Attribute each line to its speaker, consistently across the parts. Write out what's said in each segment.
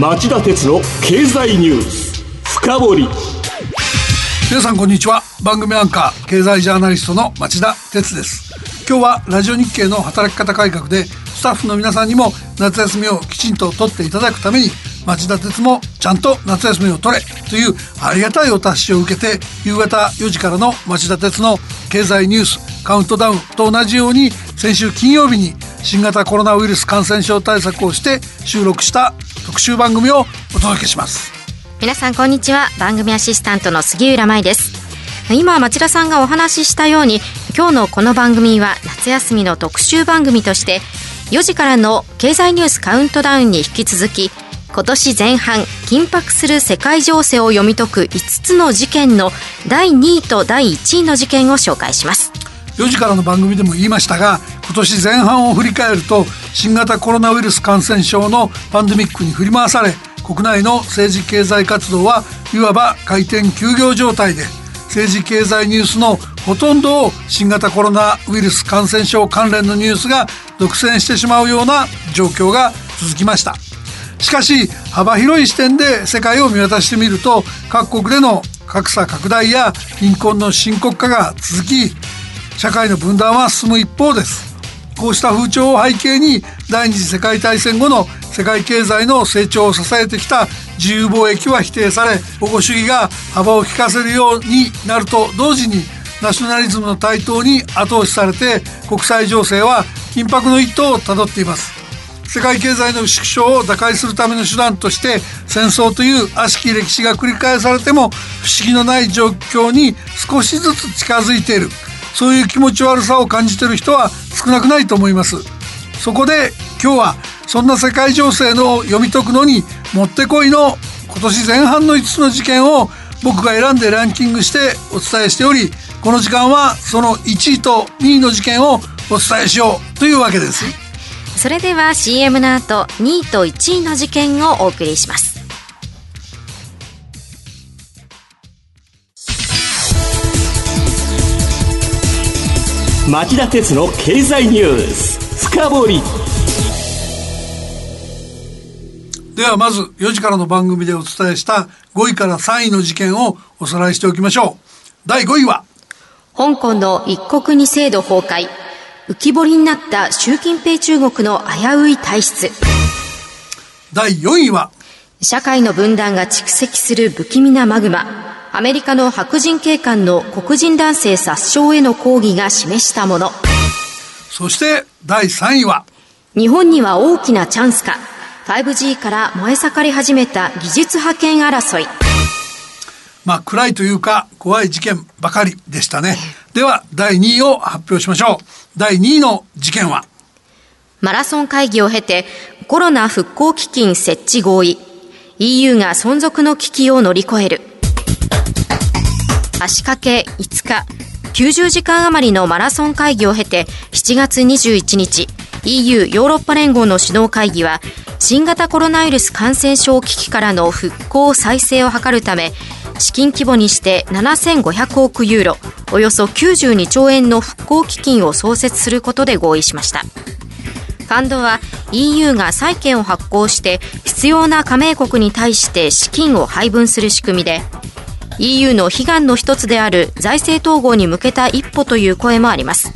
Speaker 1: 町田鉄の経済ニュース深掘り。
Speaker 2: 皆さんこんにちは。番組アンカー経済ジャーナリストの町田鉄です。今日はラジオ日経の働き方改革でスタッフの皆さんにも夏休みをきちんと取っていただくために町田鉄もちゃんと夏休みを取れというありがたいお達しを受けて夕方4時からの町田鉄の経済ニュースカウントダウンと同じように先週金曜日に新型コロナウイルス感染症対策をして収録した特集番組をお届けします。
Speaker 3: 皆さんこんにちは。番組アシスタントの杉浦舞です。今町田さんがお話ししたように今日のこの番組は夏休みの特集番組として4時からの経済ニュースカウントダウンに引き続き今年前半緊迫する世界情勢を読み解く5つの事件の第2位と第1位の事件を紹介します。
Speaker 2: 4時からの番組でも言いましたが今年前半を振り返ると新型コロナウイルス感染症のパンデミックに振り回され国内の政治経済活動はいわば回転休業状態で政治経済ニュースのほとんどを新型コロナウイルス感染症関連のニュースが独占してしまうような状況が続きました。しかし幅広い視点で世界を見渡してみると各国での格差拡大や貧困の深刻化が続き社会の分断は進む一方です。こうした風潮を背景に第二次世界大戦後の世界経済の成長を支えてきた自由貿易は否定され保護主義が幅を利かせるようになると同時にナショナリズムの台頭に後押しされて国際情勢は緊迫の一途をたどっています。世界経済の縮小を打開するための手段として戦争という悪しき歴史が繰り返されても不思議のない状況に少しずつ近づいている。そういう気持ち悪さを感じている人は少なくないと思います。そこで今日はそんな世界情勢の読み解くのにもってこいの今年前半の5つの事件を僕が選んでランキングしてお伝えしておりこの時間はその1位と2位の事件をお伝えしようというわけです。
Speaker 3: それでは CM の後2位と1位の事件をお送りします。
Speaker 1: 町田鉄の経済ニュース。深掘り。
Speaker 2: ではまず4時からの番組でお伝えした5位から3位の事件をおさらいしておきましょう。第5位は。
Speaker 3: 香港の一国二制度崩壊。浮き彫りになった習近平中国の危うい体質。
Speaker 2: 第4位は。
Speaker 3: 社会の分断が蓄積する不気味なマグマアメリカの白人警官の黒人男性殺傷への抗議が示したもの。
Speaker 2: そして第3位は？
Speaker 3: 日本には大きなチャンスか。5G から燃え盛り始めた技術覇権争い。
Speaker 2: まあ暗いというか怖い事件ばかりでしたね。では第2位を発表しましょう。第2位の事件は？
Speaker 3: マラソン会議を経てコロナ復興基金設置合意。EU が存続の危機を乗り越える足掛け5日90時間余りのマラソン会議を経て7月21日 EU ヨーロッパ連合の首脳会議は新型コロナウイルス感染症危機からの復興再生を図るため資金規模にして7500億ユーロおよそ92兆円の復興基金を創設することで合意しました。ファンドは EU が債券を発行して必要な加盟国に対して資金を配分する仕組みで EU の悲願の一つである財政統合に向けた一歩という声もあります。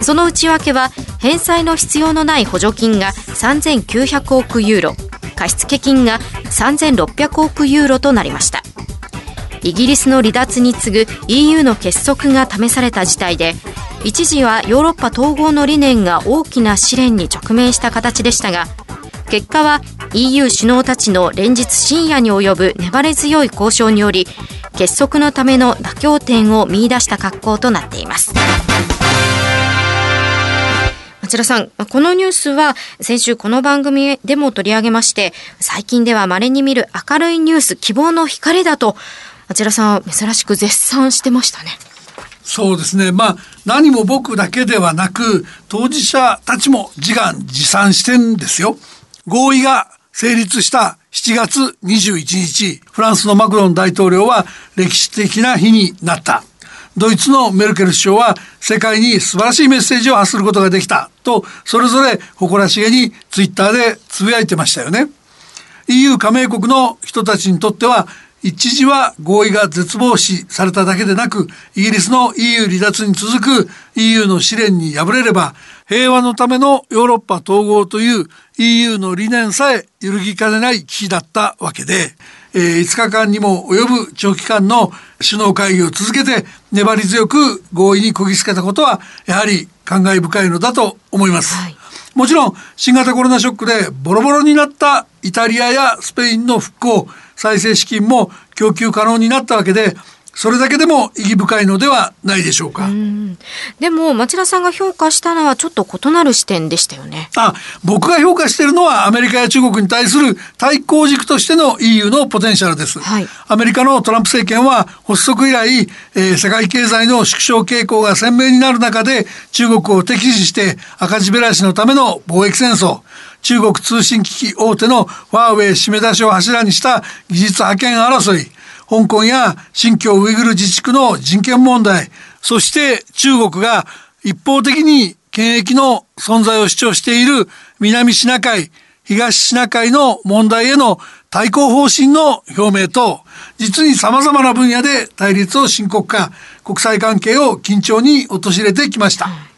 Speaker 3: その内訳は返済の必要のない補助金が3900億ユーロ貸付金が3600億ユーロとなりました。イギリスの離脱に次ぐ EU の結束が試された事態で一時はヨーロッパ統合の理念が大きな試練に直面した形でしたが結果は EU 首脳たちの連日深夜に及ぶ粘り強い交渉により結束のための妥協点を見出した格好となっています町田さん、このニュースは先週この番組でも取り上げまして、最近では稀に見る明るいニュース、希望の光だと、町田さん珍しく絶賛してましたね。
Speaker 2: そうですね。まあ、何も僕だけではなく、当事者たちも自願自賛してんですよ。合意が成立した7月21日、フランスのマクロン大統領は歴史的な日になった。ドイツのメルケル首相は世界に素晴らしいメッセージを発することができたと、それぞれ誇らしげにツイッターでつぶやいてましたよね。EU 加盟国の人たちにとっては一時は合意が絶望視されただけでなく、イギリスの EU 離脱に続く EU の試練に敗れれば、平和のためのヨーロッパ統合という EU の理念さえ揺るぎかねない危機だったわけで、えー、5日間にも及ぶ長期間の首脳会議を続けて粘り強く合意にこぎつけたことは、やはり感慨深いのだと思います。はいもちろん新型コロナショックでボロボロになったイタリアやスペインの復興再生資金も供給可能になったわけでそれだけでも意義深いのではないでしょうか。う
Speaker 3: でも町田さんが評価したのはちょっと異なる視点でしたよね。
Speaker 2: あ、僕が評価しているのはアメリカや中国に対する対抗軸としての EU のポテンシャルです。はい、アメリカのトランプ政権は発足以来、えー、世界経済の縮小傾向が鮮明になる中で中国を敵視して赤字減らしのための貿易戦争、中国通信機器大手のファーウェイ締め出しを柱にした技術覇権争い、香港や新疆ウイグル自治区の人権問題、そして中国が一方的に権益の存在を主張している南シナ海、東シナ海の問題への対抗方針の表明と、実に様々な分野で対立を深刻化、国際関係を緊張に陥れてきました。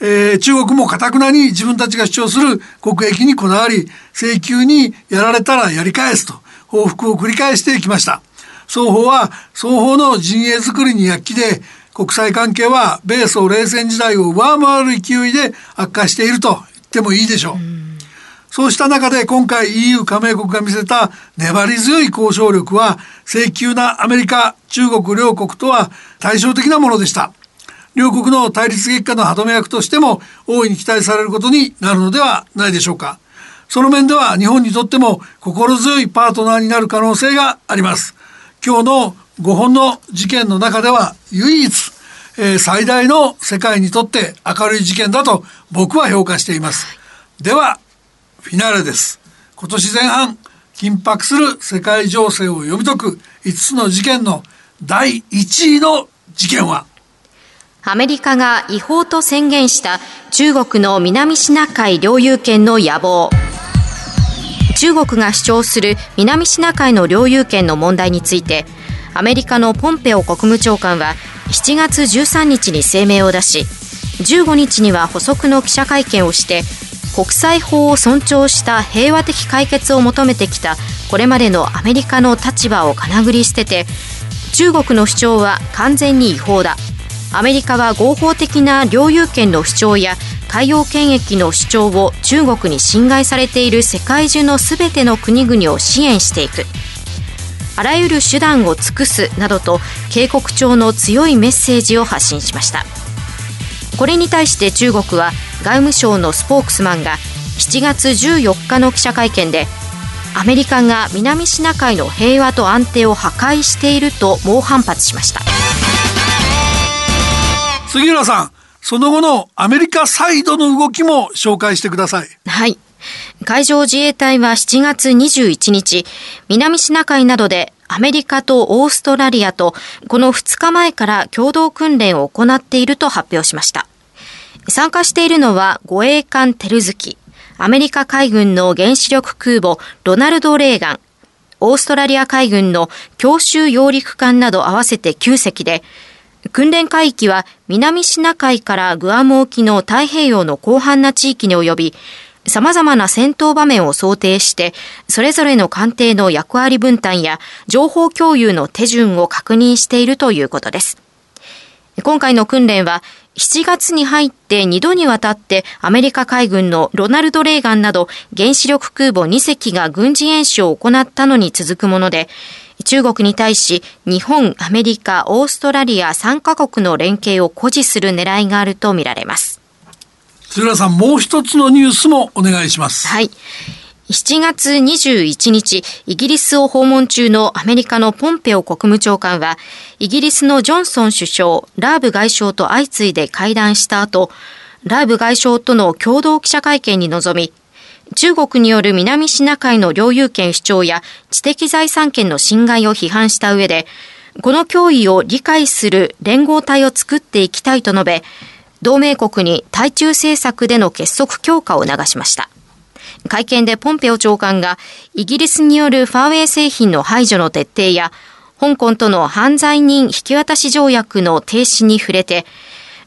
Speaker 2: えー、中国もかたくなに自分たちが主張する国益にこだわり、請求にやられたらやり返すと報復を繰り返してきました。双方は双方の陣営づくりに躍起で国際関係は米ソ冷戦時代を上回る勢いで悪化していると言ってもいいでしょう。うそうした中で今回 EU 加盟国が見せた粘り強い交渉力は請求なアメリカ、中国両国とは対照的なものでした。両国の対立激化の歯止め役としても大いに期待されることになるのではないでしょうか。その面では日本にとっても心強いパートナーになる可能性があります。今日の5本の事件の中では唯一、えー、最大の世界にとって明るい事件だと僕は評価しています。では、フィナーレです。今年前半、緊迫する世界情勢を読み解く5つの事件の第1位の事件は？
Speaker 3: アメリカが違法と宣言した中国の南シナ海領有権の野望。中国が主張する南シナ海の領有権の問題についてアメリカのポンペオ国務長官は7月13日に声明を出し15日には補足の記者会見をして国際法を尊重した平和的解決を求めてきたこれまでのアメリカの立場をかなぐり捨てて中国の主張は完全に違法だアメリカは合法的な領有権の主張や海洋権益の主張を中国に侵害されている世界中のすべての国々を支援していく。あらゆる手段を尽くすなどと警告調の強いメッセージを発信しました。これに対して中国は外務省のスポークスマンが7月14日の記者会見でアメリカが南シナ海の平和と安定を破壊していると猛反発しました。
Speaker 2: 杉浦さんその後のアメリカサイドの動きも紹介してください。
Speaker 3: はい。海上自衛隊は7月21日、南シナ海などでアメリカとオーストラリアとこの2日前から共同訓練を行っていると発表しました。参加しているのは護衛艦テルズキ、アメリカ海軍の原子力空母ロナルド・レーガン、オーストラリア海軍の強襲揚陸艦など合わせて9隻で、訓練海域は南シナ海からグアム沖の太平洋の広範な地域に及び、様々な戦闘場面を想定して、それぞれの艦艇の役割分担や情報共有の手順を確認しているということです。今回の訓練は、7月に入って2度にわたってアメリカ海軍のロナルド・レーガンなど原子力空母2隻が軍事演習を行ったのに続くもので、中国に対し日本、アメリカ、オーストラリア3カ国の連携を誇示する狙いがあるとみられます。
Speaker 2: 鶴浦さん、もう一つのニュースもお願いします。
Speaker 3: はい。7月21日、イギリスを訪問中のアメリカのポンペオ国務長官は、イギリスのジョンソン首相、ラーブ外相と相次いで会談した後、ラーブ外相との共同記者会見に臨み、中国による南シナ海の領有権主張や知的財産権の侵害を批判した上で、この脅威を理解する連合体を作っていきたいと述べ、同盟国に対中政策での結束強化を促しました。会見でポンペオ長官がイギリスによるファーウェイ製品の排除の徹底や香港との犯罪人引き渡し条約の停止に触れて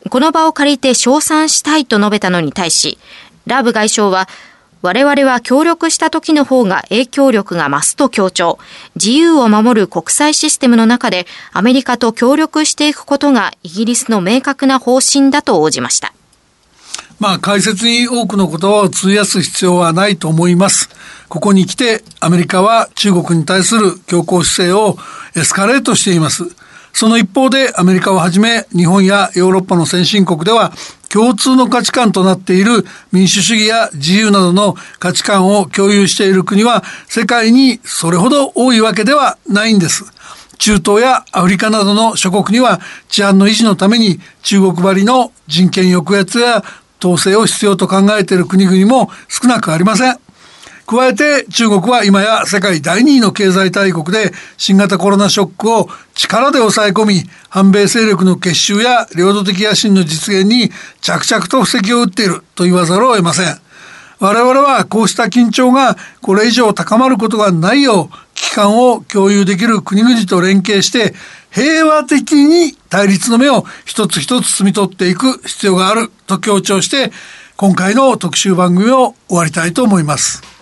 Speaker 3: この場を借りて称賛したいと述べたのに対しラブ外相は我々は協力した時の方が影響力が増すと強調。自由を守る国際システムの中でアメリカと協力していくことがイギリスの明確な方針だと応じました。
Speaker 2: まあ、解説に多くの言葉を費やす必要はないと思います。ここに来て、アメリカは中国に対する強硬姿勢をエスカレートしています。その一方で、アメリカをはじめ、日本やヨーロッパの先進国では、共通の価値観となっている民主主義や自由などの価値観を共有している国は、世界にそれほど多いわけではないんです。中東やアフリカなどの諸国には治安の維持のために中国張りの人権抑圧や統制を必要と考えている国々も少なくありません。加えて中国は今や世界第2位の経済大国で新型コロナショックを力で抑え込み反米勢力の結集や領土的野心の実現に着々と布石を打っていると言わざるを得ません。我々はこうした緊張がこれ以上高まることがないよう危機感を共有できる国々と連携して平和的に対立の目を一つ一つ摘み取っていく必要があると強調して今回の特集番組を終わりたいと思います。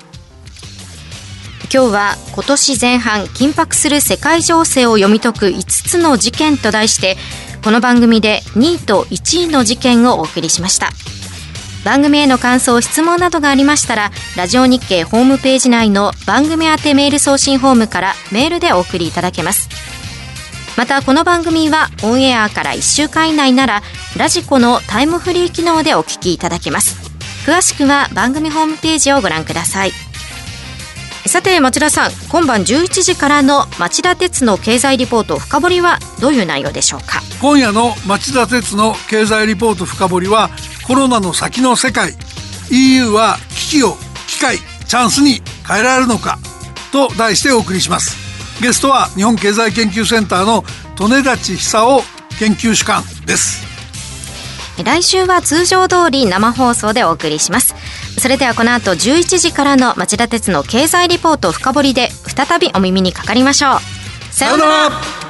Speaker 3: 今日は今年前半緊迫する世界情勢を読み解く5つの事件と題してこの番組で2位と1位の事件をお送りしました。番組への感想質問などがありましたらラジオ日経ホームページ内の番組宛てメール送信フォームからメールでお送りいただけます。またこの番組はオンエアから1週間以内ならラジコのタイムフリー機能でお聞きいただけます。詳しくは番組ホームページをご覧ください。さて町田さん今晩11時からの町田鉄の経済リポート深掘りはどういう内容でしょうか？
Speaker 2: 今夜の町田鉄の経済リポート深掘りはコロナの先の世界。EU は危機を機会チャンスに変えられるのか？と題してお送りします。ゲストは日本経済研究センターの利根立久夫研究主幹です。
Speaker 3: 来週は通常通り生放送でお送りしますそれではこの後11時からの町田鉄の経済リポート深掘りで再びお耳にかかりましょう。
Speaker 2: さようなら。